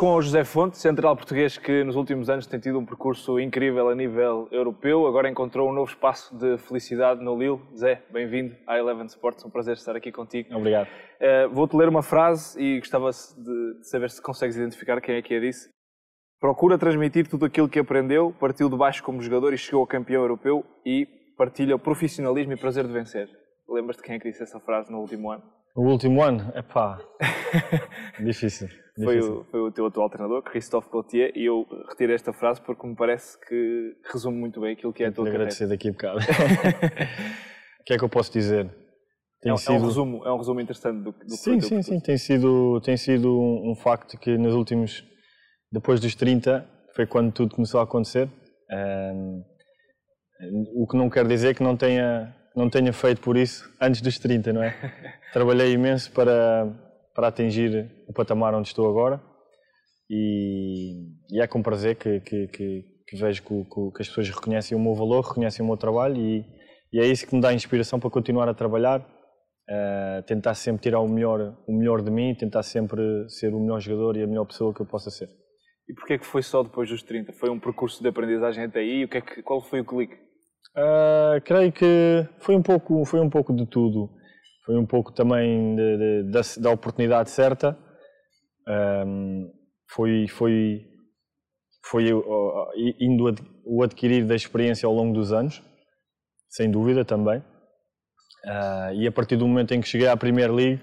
com o José Fonte, central português que nos últimos anos tem tido um percurso incrível a nível europeu. Agora encontrou um novo espaço de felicidade no Lille. Zé, bem-vindo à Eleven Sports, um prazer estar aqui contigo. Obrigado. Uh, Vou-te ler uma frase e gostava de, saber se consegues identificar quem é que a disse. Procura transmitir tudo aquilo que aprendeu, partiu de baixo como jogador e chegou a campeão europeu e partilha o profissionalismo e prazer de vencer. Lembras-te quem é que disse essa frase no último ano? O último ano? É pá. difícil. Foi difícil. o, foi o teu atual treinador, Christophe Gauthier, e eu retirei esta frase porque me parece que resume muito bem aquilo que é a tua carreira. agradecer daqui a bocado. o que é que eu posso dizer? Tem É, um- é um resumo, é um resumo interessante do, Sim, sim, sim. Tem sido, tem sido um, um facto que nos últimos, depois dos 30, foi quando tudo começou a acontecer. Ahm, o que não quer dizer que não tenha, não tenha feito por isso antes dos 30, não é? Trabalhei imenso para, para atingir o patamar onde estou agora e, e é com prazer que, que, que, que vejo que, que as pessoas reconhecem o meu valor, reconhecem o meu trabalho e, e é isso que me dá inspiração para continuar a trabalhar Uh, tentar sempre tirar o melhor, o melhor de mim, tentar sempre ser o melhor jogador e a melhor pessoa que eu possa ser. E porquê é que foi só depois dos 30? Foi um percurso de aprendizagem até aí? O que é que, qual foi o clique? Uh, creio que foi um pouco, foi um pouco de tudo. Foi um pouco também de- de- da, da oportunidade certa. Um, foi, foi, foi uh, indo ad- o adquirir da experiência ao longo dos anos, sem dúvida também. Uh, e a partir do momento em que cheguei à Premier League,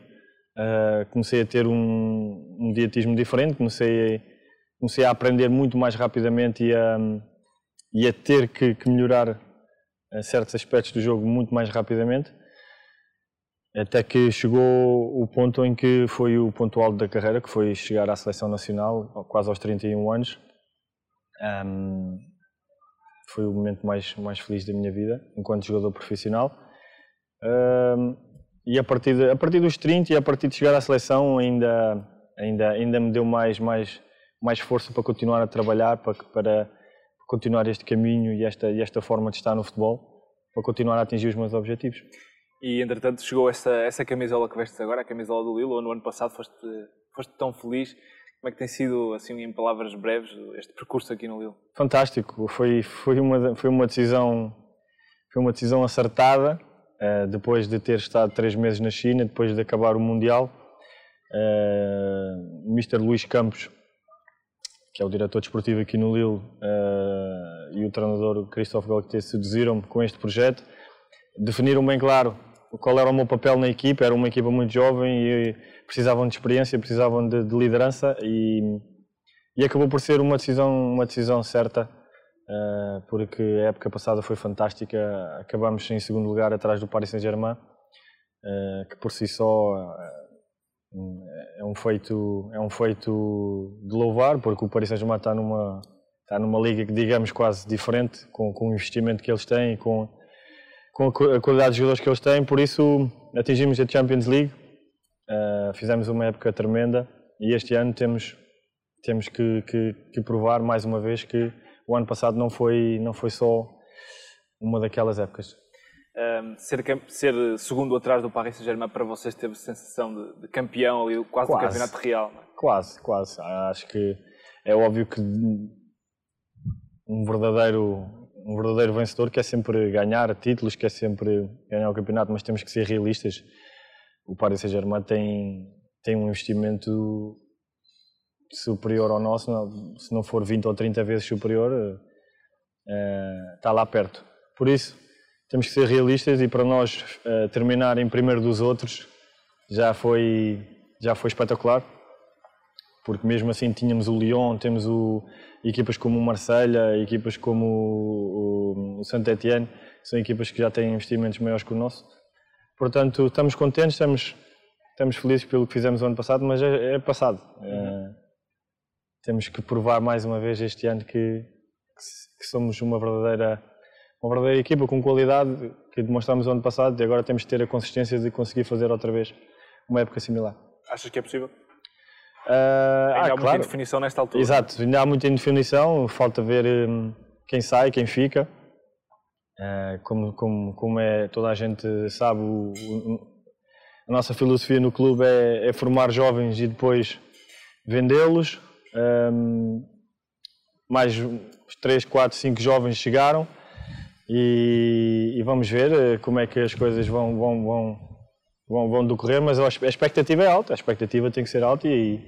comecei a ter um, um dietismo diferente, comecei, comecei a aprender muito mais rapidamente e a, e a ter que, que melhorar certos aspectos do jogo muito mais rapidamente. Até que chegou o ponto em que foi o ponto alto da carreira, que foi chegar à seleção nacional, quase aos 31 anos. Um, foi o momento mais, mais feliz da minha vida, enquanto jogador profissional. Um, e a partir, de, a partir dos 30 e a partir de chegar à seleção ainda, ainda, ainda me deu mais, mais, mais força para continuar a trabalhar, para, para continuar este caminho e esta, e esta forma de estar no futebol, para continuar a atingir os meus objetivos. E entretanto chegou essa, essa camisola que vestes agora, a camisola do Lille, ou no ano passado foste, foste tão feliz. Como é que tem sido, assim, em palavras breves, este percurso aqui no Lille? Fantástico, foi, foi, uma, foi, uma, decisão, foi uma decisão acertada, uh, depois de ter estado três meses na China, depois de acabar o Mundial. Uh, Mr. Luís Campos, que é o diretor desportivo aqui no Lille, uh, e o treinador Christophe Galtier seduziram-me com este projeto, definiram bem claro qual era o meu papel na equipa, era uma equipa muito jovem e precisavam de experiência, precisavam de, de liderança e, e, acabou por ser uma decisão, uma decisão certa, uh, porque a época passada foi fantástica, acabamos em segundo lugar atrás do Paris Saint-Germain, uh, que por si só é um feito é um feito de louvar, porque o Paris Saint-Germain está numa está numa liga que digamos quase diferente, com, com o investimento que eles têm, com com a qualidade de jogadores que eles têm, por isso atingimos a Champions League, uh, fizemos uma época tremenda e este ano temos, temos que, que, que, provar mais uma vez que o ano passado não foi, não foi só uma daquelas épocas. Um, ser, ser, segundo atrás do Paris Saint-Germain para vocês teve sensação de, de campeão ali, quase, quase do campeonato real? É? Quase, quase. Acho que é óbvio que um verdadeiro um verdadeiro vencedor quer sempre ganhar títulos, quer sempre ganhar o campeonato, mas temos que ser realistas. O Paris Saint-Germain tem, tem um investimento superior ao nosso, se não for 20 ou 30 vezes superior, está lá perto. Por isso, temos que ser realistas e para nós é, terminar em primeiro dos outros já foi, já foi espetacular, porque mesmo assim tínhamos o Lyon, temos o, equipas como o Marselha, equipas como o, o, o Saint-Etienne, são equipas que já têm investimentos maiores que o nosso. Portanto, estamos contentes, estamos, estamos felizes pelo que fizemos o ano passado, mas é, é passado. É, temos que provar mais uma vez este ano que, que, somos uma verdadeira, uma verdadeira equipa com qualidade que demonstramos ano passado e agora temos que ter a consistência de conseguir fazer outra vez uma época similar. Achas que é possível? Uh, ainda ah, há claro. muita indefinição nesta altura. Exato, ainda há muita indefinição, falta ver um, quem sai, quem fica. Uh, como, como, como é, toda a gente sabe, o, o, a nossa filosofia no clube é, é, formar jovens e depois vendê-los. Um, mais 3, 4, 5 jovens chegaram e, e, vamos ver eh, como é que as coisas vão, vão, vão, vão, vão decorrer, mas a expectativa é alta, a expectativa tem que ser alta e,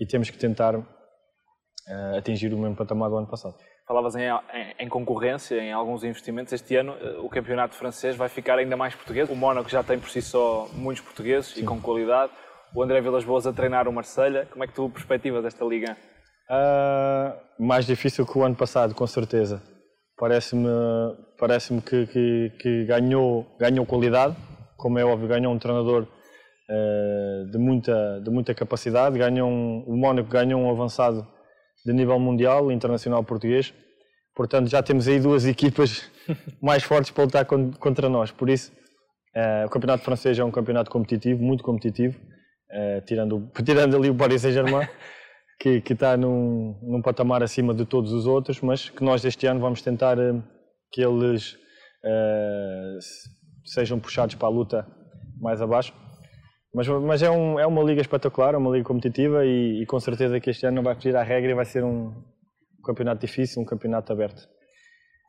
e temos que tentar uh, atingir o mesmo patamar do ano passado. Falavas em, em, em, concorrência, em alguns investimentos. Este ano eh, o campeonato francês vai ficar ainda mais português. O Mónaco já tem por si só muitos portugueses Sim. e com qualidade. O André Vilas Boas a treinar o Marselha. Como é que tu perspectivas esta liga? Uh, mais difícil que o ano passado, com certeza. Parece-me parece que, que, que, ganhou, ganhou qualidade. Como é óbvio, ganhou um treinador uh, de, muita, de muita capacidade. Ganhou um, o Mónaco ganhou um avançado de nível mundial, internacional português. Portanto, já temos aí duas equipas mais fortes para lutar contra nós. Por isso, uh, o campeonato francês é um campeonato competitivo, muito competitivo, uh, tirando, tirando ali o Paris Saint-Germain, que, que, está num, num, patamar acima de todos os outros, mas que nós este ano vamos tentar uh, que eles sejam puxados para a luta mais abaixo. Mas, mas é, um, é, uma liga espetacular, é uma liga competitiva e, e, com certeza que este ano não vai fugir à regra e vai ser um, campeonato difícil, um campeonato aberto.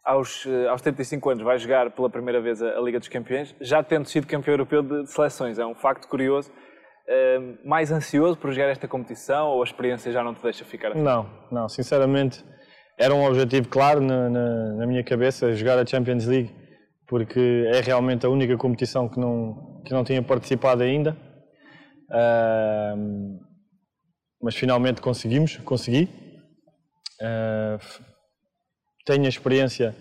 Aos, eh, aos 35 anos vai jogar pela primeira vez a, a Liga dos Campeões, já tendo sido campeão europeu de, de seleções, é um facto curioso. Uh, mais ansioso por jogar esta competição ou a experiência já não te deixa ficar assim? Não, não, sinceramente era um objetivo claro na, na, na minha cabeça, jogar a Champions League, porque é realmente a única competição que não, que não tinha participado ainda Uh, mas finalmente conseguimos, consegui. Uh, tenho a experiência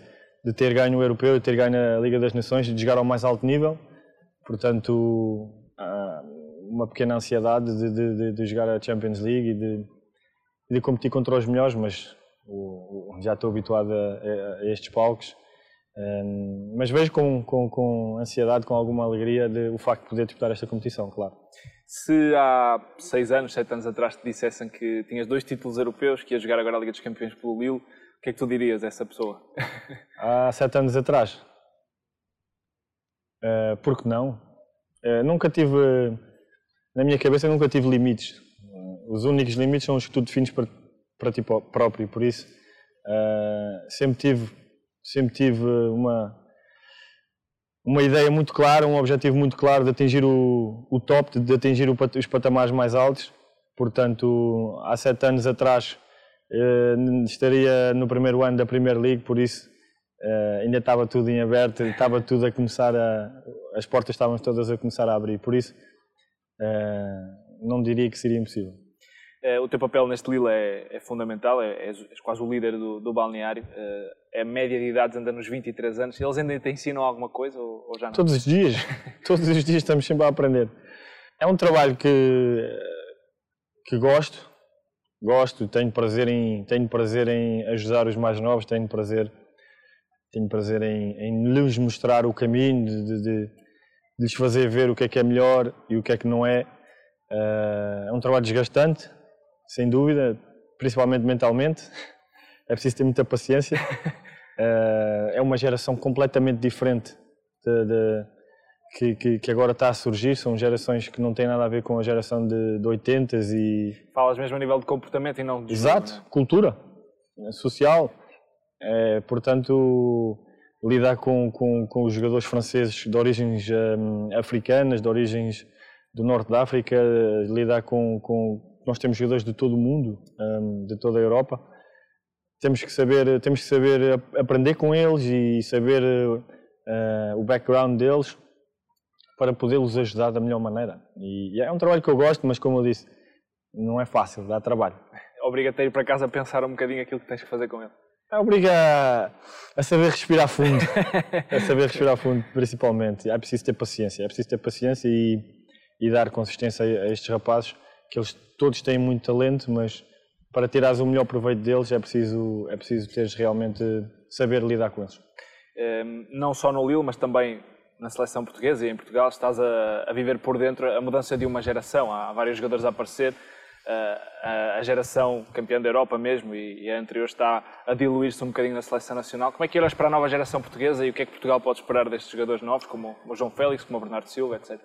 de ter ganho o Europeu, de ter ganho a Liga das Nações, de jogar ao mais alto nível. Portanto, uh, uma pequena ansiedade de, de, de, jogar a Champions League e de, de competir contra os melhores, mas o, o, já estou habituado a, a, a estes palcos. Um, mas vejo com, com, com, ansiedade, com alguma alegria de, o facto de poder disputar esta competição, claro. Se há seis anos, sete anos atrás te dissessem que tinhas dois títulos europeus, que ias jogar agora a Liga dos Campeões pelo Lille, o que é que tu dirias a essa pessoa? Há sete anos atrás? Uh, por que não? Uh, nunca tive, na minha cabeça, nunca tive limites. Uh, os únicos limites são os que tu defines para, para ti próprio, por isso uh, sempre tive, sempre tive uma uma ideia muito clara, um objetivo muito claro de atingir o, o top, de atingir o, os patamares mais altos. Portanto, há sete anos atrás eh, estaria no primeiro ano da Premier League, por isso eh, ainda estava tudo em aberto, estava tudo a começar a. as portas estavam todas a começar a abrir, por isso eh, não diria que seria impossível. Eh, o teu papel neste Lille é, é fundamental, é, és, quase o líder do, do balneário. Eh, a média de idades anda nos 23 anos. Eles ainda te ensinam alguma coisa ou, ou já não? Todos os dias. Todos os dias estamos sempre a aprender. É um trabalho que, que gosto. Gosto, tenho prazer, em, tenho prazer em ajudar os mais novos, tenho prazer, tenho prazer em, em lhes mostrar o caminho, de, de, de, lhes fazer ver o que é que é melhor e o que é que não é. Uh, é um trabalho desgastante, sem dúvida, principalmente mentalmente. É preciso ter muita paciência. é uma geração completamente diferente de, de, que, que, que, agora está a surgir. São gerações que não têm nada a ver com a geração de, de 80 e. Falas mesmo a nível de comportamento e não de. Exato, né? cultura social. É, portanto, lidar com, com, com, os jogadores franceses de origens um, africanas, de origens do norte da África, lidar com, com nós temos jogadores de todo o mundo, hum, de toda a Europa. Temos que saber, temos que saber aprender com eles e saber uh, o background deles para poder-los ajudar da melhor maneira. E é um trabalho que eu gosto, mas como eu disse, não é fácil, dá trabalho. Obriga-te a ir para casa pensar um bocadinho aquilo que tens que fazer com ele. Obriga a saber respirar fundo, a saber respirar fundo, principalmente. É preciso ter paciência, é preciso ter paciência e, e dar consistência a estes rapazes que eles todos têm muito talento, mas para tirares o melhor proveito deles é preciso, é preciso teres realmente saber lidar com eles. Ehm, não só no Lille, mas também na seleção portuguesa e em Portugal estás a, a viver por dentro a mudança de uma geração. Há vários jogadores a aparecer. A, geração campeã da Europa mesmo e, a anterior está a diluir-se um bocadinho na seleção nacional. Como é que olhas para a nova geração portuguesa e o que é que Portugal pode esperar destes jogadores novos, como o João Félix, como o Bernardo Silva, etc?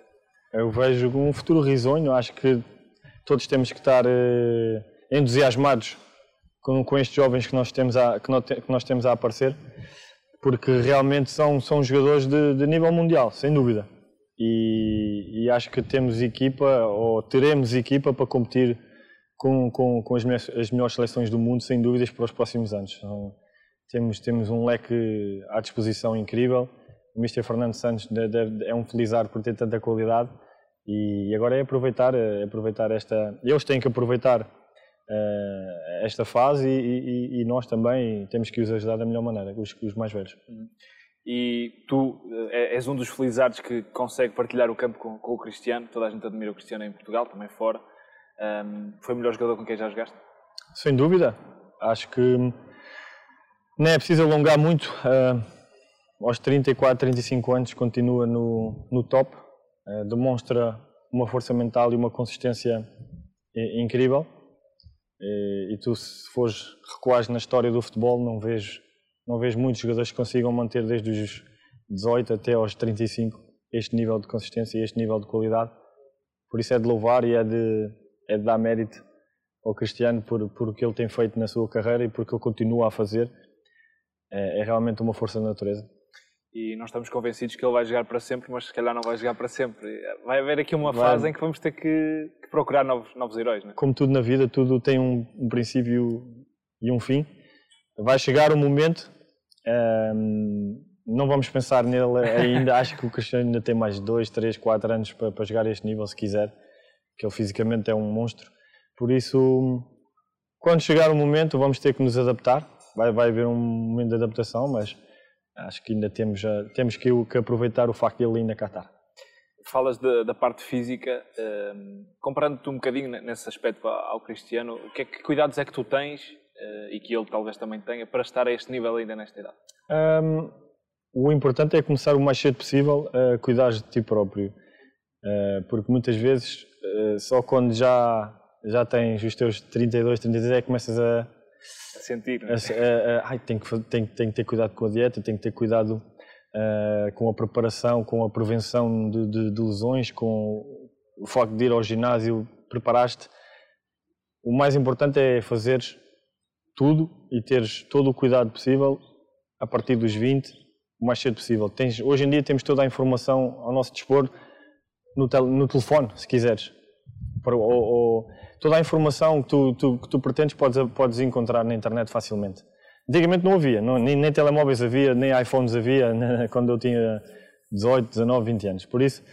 Eu vejo um futuro risonho. Acho que todos temos que estar uh, entusiasmados com, com estes jovens que nós temos a, que que nós temos a aparecer, porque realmente são, são jogadores de, de nível mundial, sem dúvida. E, e, acho que temos equipa, ou teremos equipa para competir com, com, com as, as, melhores seleções do mundo, sem dúvidas, para os próximos anos. Então, temos, temos um leque à disposição incrível. O Mr. Fernando Santos é um felizardo por ter tanta qualidade e agora é aproveitar, é aproveitar esta. Eles têm que aproveitar uh, esta fase e, e, e, nós também temos que os ajudar da melhor maneira, os, os mais velhos. Uhum. E tu eh, és um dos felizardos que consegue partilhar o campo com, com, o Cristiano. Toda a gente admira o Cristiano em Portugal, também fora. Um, foi o melhor jogador com quem já jogaste? Sem dúvida. Acho que não é preciso alongar muito. Uh, aos 34, 35 anos continua no, no top. Uh, demonstra uma força mental e uma consistência incrível. E, e tu, se fores recuares na história do futebol, não vejo não vejo muitos jogadores que consigam manter desde os 18 até aos 35 este nível de consistência e este nível de qualidade. Por isso é de louvar e é de, é de dar mérito ao Cristiano por, por o que ele tem feito na sua carreira e por o que ele continua a fazer. É, é realmente uma força da natureza e nós estamos convencidos que ele vai jogar para sempre, mas se calhar não vai jogar para sempre. Vai haver aqui uma vai. fase em que vamos ter que, que procurar novos, novos heróis. Não é? Como tudo na vida, tudo tem um, um princípio e um fim. Vai chegar o um momento um, não vamos pensar nele ainda. Acho que o Cristiano ainda tem mais 2, 3, 4 anos para, para jogar este nível, se quiser. Que ele fisicamente é um monstro. Por isso, quando chegar o momento, vamos ter que nos adaptar. Vai, vai haver um momento de adaptação, mas acho que ainda temos, temos que, que aproveitar o facto de ele ainda cá estar. Falas de, da parte física, um, comparando-te um bocadinho nesse aspecto ao Cristiano, o que, é, que cuidados é que tu tens uh, e que ele talvez também tenha para estar a este nível ainda nesta idade? Um, o importante é começar o mais cedo possível a cuidar de ti próprio, uh, porque muitas vezes só quando já, já tens os teus 32, 33 é que começas a, a sentir. Né? A, a, ai, tenho, que, tenho, tenho que ter cuidado com a dieta, tenho que ter cuidado com a preparação, com a prevenção de, de, de lesões, com o facto de ir ao ginásio, preparaste. O mais importante é fazeres tudo e teres todo o cuidado possível a partir dos 20, o mais cedo possível. Tens, hoje em dia temos toda a informação ao nosso dispor no, tel, no telefone, se quiseres. Ou, ou, toda a informação que tu, tu, que tu pretendes podes, podes encontrar na internet facilmente. Antigamente não havia, não, nem, nem, telemóveis havia, nem iPhones havia né, quando eu tinha 18, 19, 20 anos. Por isso,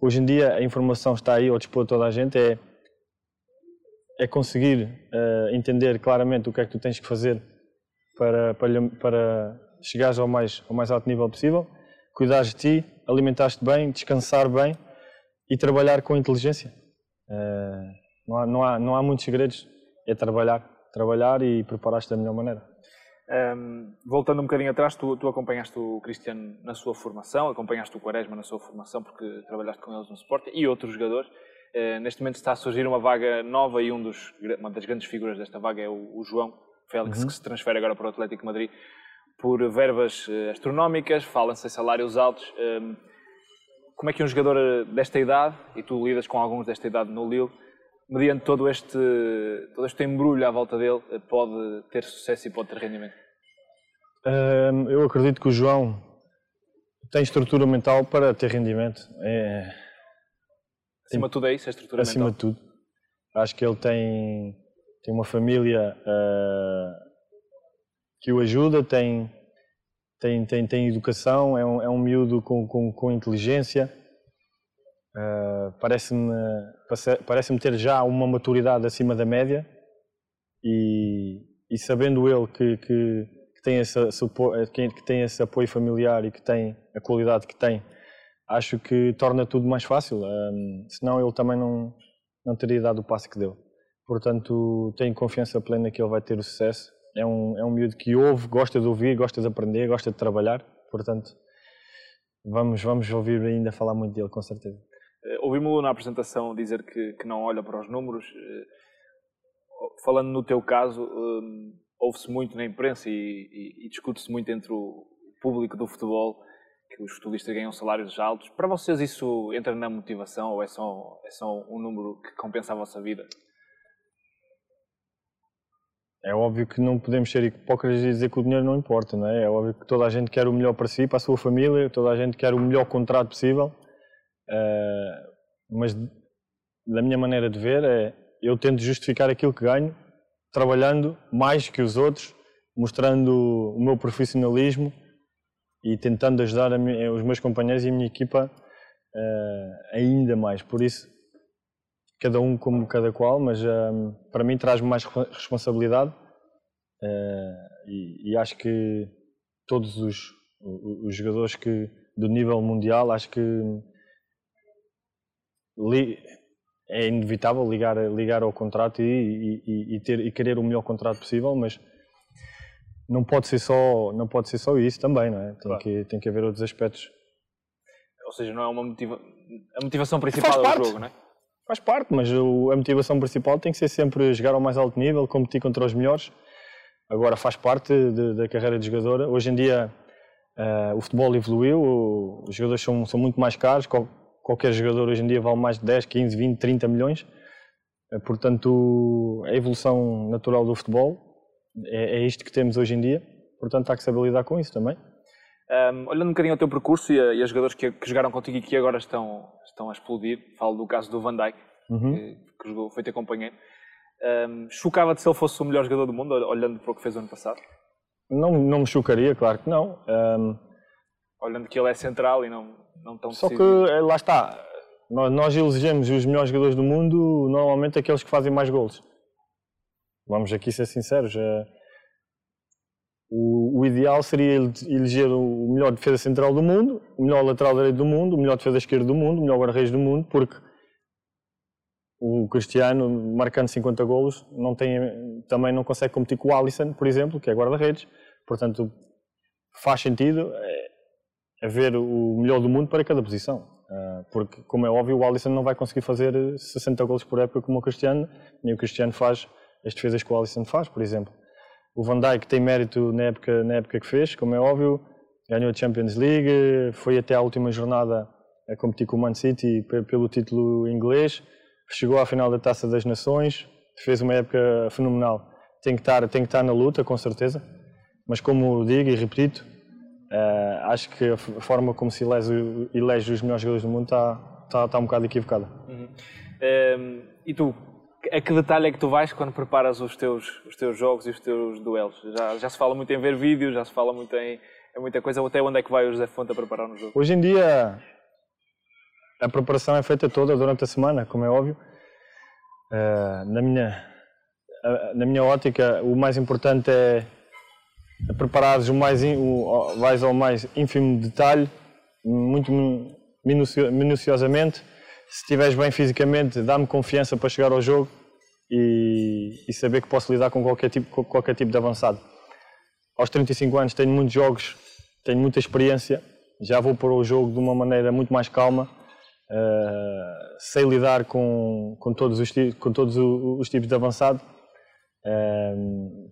hoje em dia a informação está aí ao dispor de toda a gente. É, é conseguir uh, entender claramente o que é que tu tens que fazer para, para, para chegares ao mais, ao mais alto nível possível, cuidares de ti, alimentares-te bem, descansar bem e trabalhar com inteligência. Uh, não, há, não, há, não há muitos segredos, é trabalhar, trabalhar e preparar-te da melhor maneira. Um, ehm, voltando um bocadinho atrás, tu, tu, acompanhaste o Cristiano na sua formação, acompanhaste o Quaresma na sua formação, porque trabalhaste com eles no Sport e outros jogadores. Eh, neste momento está a surgir uma vaga nova e um dos, uma das grandes figuras desta vaga é o, o João Félix, uhum. que se transfere agora para o Atlético Madrid por verbas uh, astronómicas, falam-se em salários altos. Um, ehm, como é que um jogador eh, desta idade, e tu lidas com alguns desta idade no Lille, mediante todo este, todo este embrulho à volta dele, pode ter sucesso e pode ter rendimento? Eu acredito que o João tem estrutura mental para ter rendimento. É Acima de tudo é isso, a estrutura Acima mental? de tudo. Acho que ele tem, tem uma família uh, que o ajuda, tem, tem, tem, tem educação, é um, é um miúdo com, com, com inteligência. Uh, parece-me parece ter já uma maturidade acima da média e, e sabendo ele que, que, que, tem esse, que tem esse apoio familiar e que tem a qualidade que tem, acho que torna tudo mais fácil. Um, senão ele também não, não teria dado o passo que deu. Portanto, tenho confiança plena que ele vai ter o sucesso. É um, é um miúdo que ouve, gosta de ouvir, gosta de aprender, gosta de trabalhar. Portanto, vamos, vamos ouvir ainda falar muito dele, com certeza. Uh, Ouvimos-lo na apresentação dizer que, que não olha para os números. Uh, falando no teu caso, um, ouve-se muito na imprensa e, e, e discute-se muito entre o público do futebol que os futebolistas ganham salários altos. Para vocês isso entra na motivação ou é só, é só um número que compensa a vossa vida? É óbvio que não podemos ser hipócritas e dizer que o dinheiro não importa, não é? É óbvio que toda a gente quer o melhor para si, para a sua família, toda a gente quer o melhor contrato possível. Uh, mas da minha maneira de ver é eu tento justificar aquilo que ganho trabalhando mais que os outros, mostrando o meu profissionalismo e tentando ajudar os meus companheiros e a minha equipa uh, ainda mais. Por isso, cada um como cada qual, mas uh, para mim traz-me mais responsabilidade uh, e, e, acho que todos os, os, jogadores que do nível mundial, acho que li, é inevitável ligar, ligar ao contrato e, e, e, ter, e querer o melhor contrato possível, mas não pode ser só, não pode ser só isso também, não é? Tem, claro. que, tem que haver outros aspectos. Ou seja, não é uma motiva... a motivação principal do jogo, não é? Faz parte, mas a motivação principal tem que ser sempre jogar ao mais alto nível, competir contra os melhores. Agora faz parte de, da carreira de jogador. Hoje em dia uh, o futebol evoluiu, os jogadores são, são muito mais caros, qualquer jogador hoje em dia vale mais de 10, 15, 20, 30 milhões. Uh, portanto, a evolução natural do futebol é, é, isto que temos hoje em dia. Portanto, há que saber lidar com isso também. Um, olhando um bocadinho ao teu percurso e a, e a jogadores que, que, jogaram contigo e que agora estão, estão a explodir, falo do caso do Van Dijk, uhum. que, que, jogou, foi teu companheiro. Um, Chocava-te se ele fosse o melhor jogador do mundo, olhando para o que fez o ano passado? Não, não me chocaria, claro que não. Um, olhando que ele é central e não, não tão Só que, eh, lá está, nós, nós elegemos os melhores jogadores do mundo, normalmente aqueles que fazem mais gols. Vamos aqui ser sinceros. Uh, o, o, ideal seria eleger o melhor defesa central do mundo, o melhor lateral direito do mundo, o melhor defesa esquerdo do mundo, o melhor guarda-redes do mundo, porque o Cristiano, marcando 50 golos, não tem, também não consegue competir com o Alisson, por exemplo, que é guarda-redes. Portanto, faz sentido haver o melhor do mundo para cada posição. Ah, porque, como é óbvio, o Alisson não vai conseguir fazer 60 golos por época como o Cristiano, nem o Cristiano faz as defesas que o Alisson faz, por exemplo. O Van Dijk tem mérito na época, na época que fez, como é óbvio, ganhou a Champions League, foi até à última jornada a competir com o Man City pelo título inglês, chegou à final da Taça das Nações, fez uma época fenomenal. Tem que estar, tem que estar na luta, com certeza, mas como digo e repito, uh, acho que a forma como se elege, elege, os melhores jogadores do mundo está, está, está um bocado equivocada. Uhum. Um, ehm, e tu, a que detalhe é que tu vais quando preparas os teus, os teus jogos e os teus duelos? Já, já se fala muito em ver vídeos, já se fala muito em, em muita coisa. Até onde é que vai o José Fonte a preparar no jogo? Hoje em dia, a preparação é feita toda durante a semana, como é óbvio. Uh, na, minha, uh, na minha ótica, o mais importante é, é preparares o mais, o, vais ao mais ínfimo detalhe, muito minucio, minuciosamente se estiveres bem fisicamente, dá-me confiança para chegar ao jogo e, e, saber que posso lidar com qualquer tipo, com qualquer tipo de avançado. Aos 35 anos tenho muitos jogos, tenho muita experiência, já vou para o jogo de uma maneira muito mais calma, uh, sei lidar com, com, todos, os, com todos os tipos de avançado. Uh,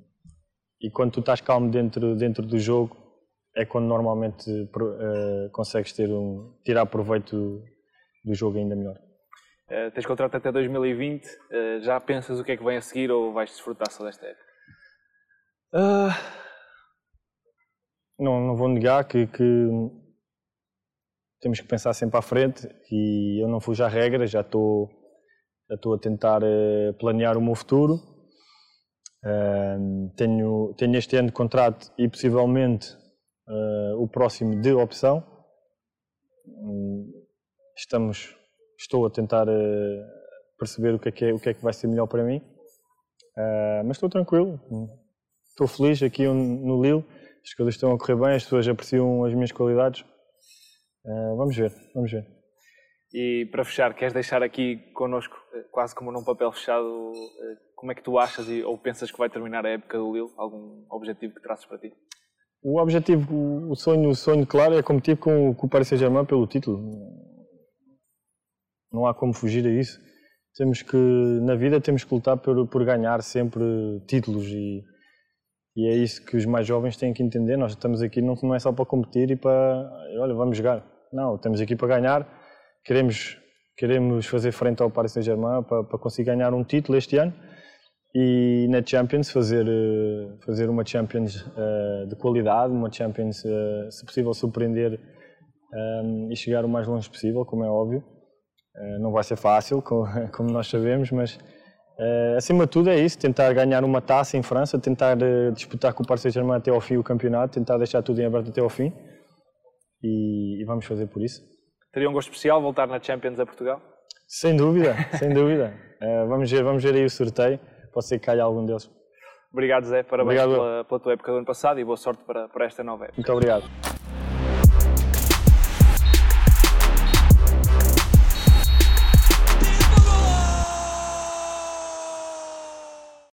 e quando tu estás calmo dentro, dentro do jogo, é quando normalmente uh, consegues ter um, tirar proveito do jogo ainda melhor. Uh, tens contrato até 2020, uh, eh, já pensas o que é que vem a seguir ou vais desfrutar só desta época? Não, não vou negar que, que, temos que pensar sempre à frente e eu não fujo à regra, já estou, já estou a tentar uh, planear o meu futuro. tenho, tenho este ano de contrato e possivelmente o próximo de opção estamos, estou a tentar uh, perceber o que, é que é, o que é que vai ser melhor para mim. Mas estou tranquilo, estou feliz aqui no Lille, as coisas estão a correr bem, as pessoas apreciam as minhas qualidades. Uh, vamos ver, vamos ver. E para fechar, queres deixar aqui connosco, quase como num papel fechado, como é que tu achas ou pensas que vai terminar a época do Lille? Algum objetivo que traças para ti? O objetivo, o sonho, o sonho claro é competir com, com o Paris Saint-Germain pelo título não há como fugir a isso. Temos que, na vida, temos que lutar por, por ganhar sempre títulos e, e é isso que os mais jovens têm que entender. Nós estamos aqui não, não é só para competir e para, olha, vamos jogar. Não, estamos aqui para ganhar. Queremos, queremos fazer frente ao Paris Saint-Germain para, para conseguir ganhar um título este ano. e na Champions fazer, uh, fazer uma Champions uh, de qualidade, uma Champions, se possível, surpreender um, e chegar o mais longe possível, como é óbvio. não vai ser fácil, como nós sabemos, mas Uh, acima de tudo é isso, tentar ganhar uma taça em França, tentar uh, disputar com o Paris Saint-Germain até ao fim o campeonato, tentar deixar tudo em aberto até ao fim e, e, vamos fazer por isso. Teria um gosto especial voltar na Champions a Portugal? Sem dúvida, sem dúvida. Uh, vamos, ver, vamos ver aí o sorteio, pode ser que caia algum deles. Obrigado Zé, parabéns pela, pela, tua época do ano passado e boa sorte para, para esta nova época. Muito obrigado.